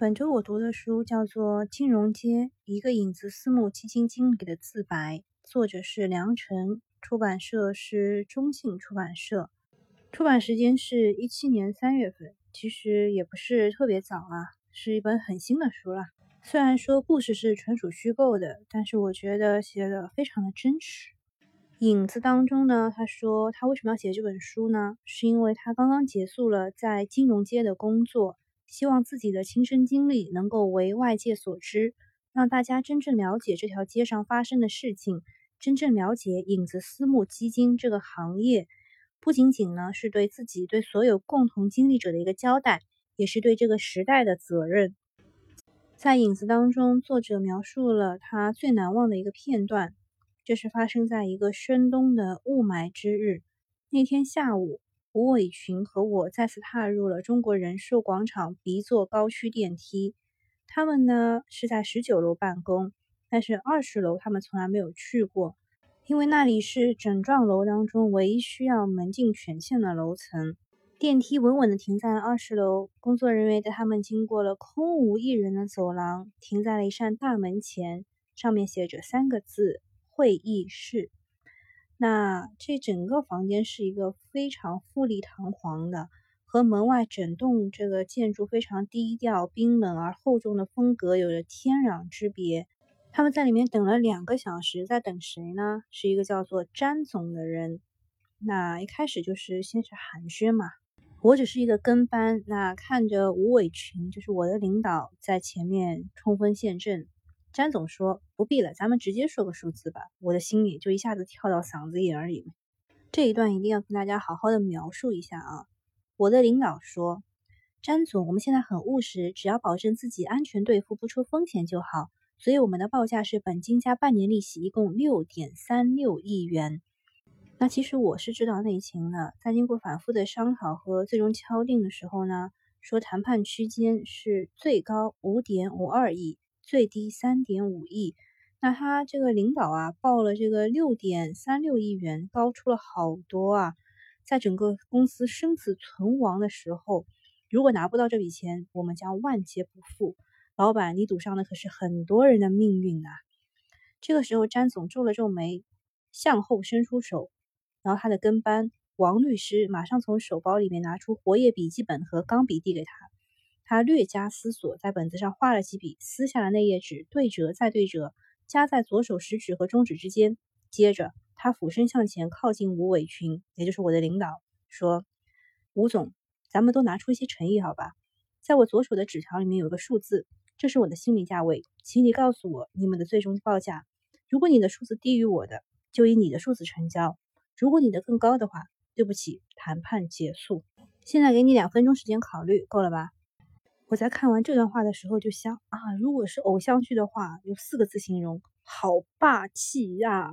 本周我读的书叫做《金融街：一个影子私募基金经理的自白》，作者是梁晨，出版社是中信出版社，出版时间是一七年三月份，其实也不是特别早啊，是一本很新的书了。虽然说故事是纯属虚构的，但是我觉得写的非常的真实。影子当中呢，他说他为什么要写这本书呢？是因为他刚刚结束了在金融街的工作。希望自己的亲身经历能够为外界所知，让大家真正了解这条街上发生的事情，真正了解影子私募基金这个行业。不仅仅呢是对自己、对所有共同经历者的一个交代，也是对这个时代的责任。在影子当中，作者描述了他最难忘的一个片段，这是发生在一个深冬的雾霾之日。那天下午。吴伟群和我再次踏入了中国人寿广场 B 座高区电梯。他们呢是在十九楼办公，但是二十楼他们从来没有去过，因为那里是整幢楼当中唯一需要门禁权限的楼层。电梯稳稳地停在了二十楼，工作人员带他们经过了空无一人的走廊，停在了一扇大门前，上面写着三个字：会议室。那这整个房间是一个非常富丽堂皇的，和门外整栋这个建筑非常低调、冰冷而厚重的风格有着天壤之别。他们在里面等了两个小时，在等谁呢？是一个叫做詹总的人。那一开始就是先是寒暄嘛，我只是一个跟班，那看着吴伟群，就是我的领导在前面冲锋陷阵。詹总说：“不必了，咱们直接说个数字吧。”我的心里就一下子跳到嗓子眼里。这一段一定要跟大家好好的描述一下啊！我的领导说：“詹总，我们现在很务实，只要保证自己安全兑付，不出风险就好。所以我们的报价是本金加半年利息，一共六点三六亿元。”那其实我是知道内情的，在经过反复的商讨和最终敲定的时候呢，说谈判区间是最高五点五二亿。最低三点五亿，那他这个领导啊报了这个六点三六亿元，高出了好多啊！在整个公司生死存亡的时候，如果拿不到这笔钱，我们将万劫不复。老板，你赌上的可是很多人的命运啊！这个时候，詹总皱了皱眉，向后伸出手，然后他的跟班王律师马上从手包里面拿出活页笔记本和钢笔递给他。他略加思索，在本子上画了几笔，撕下了那页纸，对折再对折，夹在左手食指和中指之间。接着，他俯身向前靠近吴伟群，也就是我的领导，说：“吴总，咱们都拿出一些诚意，好吧？在我左手的纸条里面有个数字，这是我的心理价位，请你告诉我你们的最终报价。如果你的数字低于我的，就以你的数字成交；如果你的更高的话，对不起，谈判结束。现在给你两分钟时间考虑，够了吧？”我在看完这段话的时候就想啊，如果是偶像剧的话，用四个字形容，好霸气呀！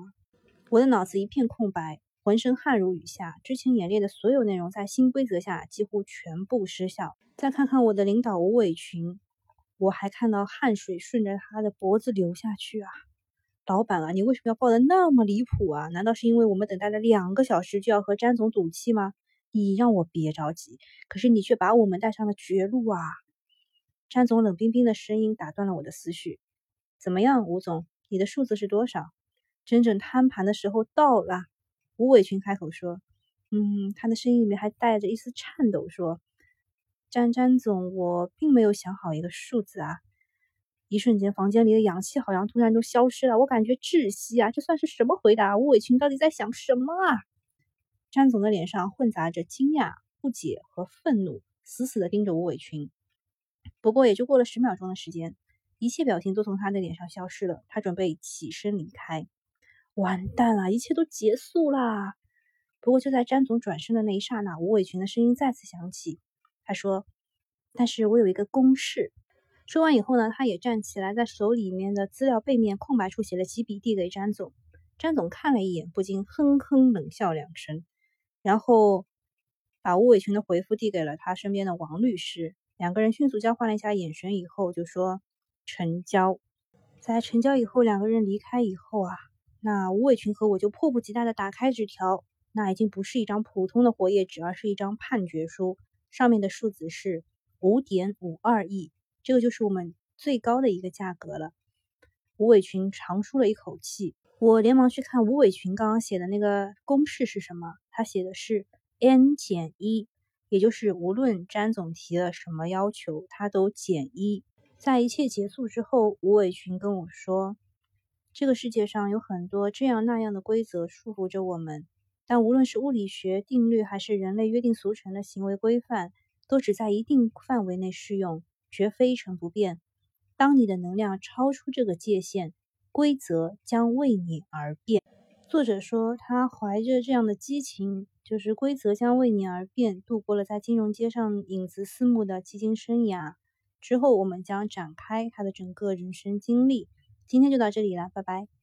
我的脑子一片空白，浑身汗如雨下，之前演练的所有内容在新规则下几乎全部失效。再看看我的领导吴伟群，我还看到汗水顺着他的脖子流下去啊！老板啊，你为什么要报的那么离谱啊？难道是因为我们等待了两个小时就要和詹总赌气吗？你让我别着急，可是你却把我们带上了绝路啊！詹总冷冰冰的声音打断了我的思绪。怎么样，吴总，你的数字是多少？真正摊盘的时候到了。吴伟群开口说：“嗯，他的声音里面还带着一丝颤抖，说：‘詹詹总，我并没有想好一个数字啊。’一瞬间，房间里的氧气好像突然都消失了，我感觉窒息啊！这算是什么回答？吴伟群到底在想什么啊？”詹总的脸上混杂着惊讶、不解和愤怒，死死的盯着吴伟群。不过也就过了十秒钟的时间，一切表情都从他的脸上消失了。他准备起身离开。完蛋了，一切都结束啦！不过就在詹总转身的那一刹那，吴伟群的声音再次响起。他说：“但是我有一个公式。”说完以后呢，他也站起来，在手里面的资料背面空白处写了几笔，递给詹总。詹总看了一眼，不禁哼哼冷笑两声，然后把吴伟群的回复递给了他身边的王律师。两个人迅速交换了一下眼神，以后就说成交。在成交以后，两个人离开以后啊，那吴伟群和我就迫不及待的打开纸条。那已经不是一张普通的活页纸，而是一张判决书，上面的数字是五点五二亿，这个就是我们最高的一个价格了。吴伟群长舒了一口气，我连忙去看吴伟群刚刚写的那个公式是什么，他写的是 n 减一，也就是无论詹总提了什么要求，他都减一。在一切结束之后，吴伟群跟我说：“这个世界上有很多这样那样的规则束缚着我们，但无论是物理学定律，还是人类约定俗成的行为规范，都只在一定范围内适用，绝非一成不变。当你的能量超出这个界限，规则将为你而变。”作者说，他怀着这样的激情，就是规则将为你而变，度过了在金融街上影子私募的基金生涯。之后，我们将展开他的整个人生经历。今天就到这里了，拜拜。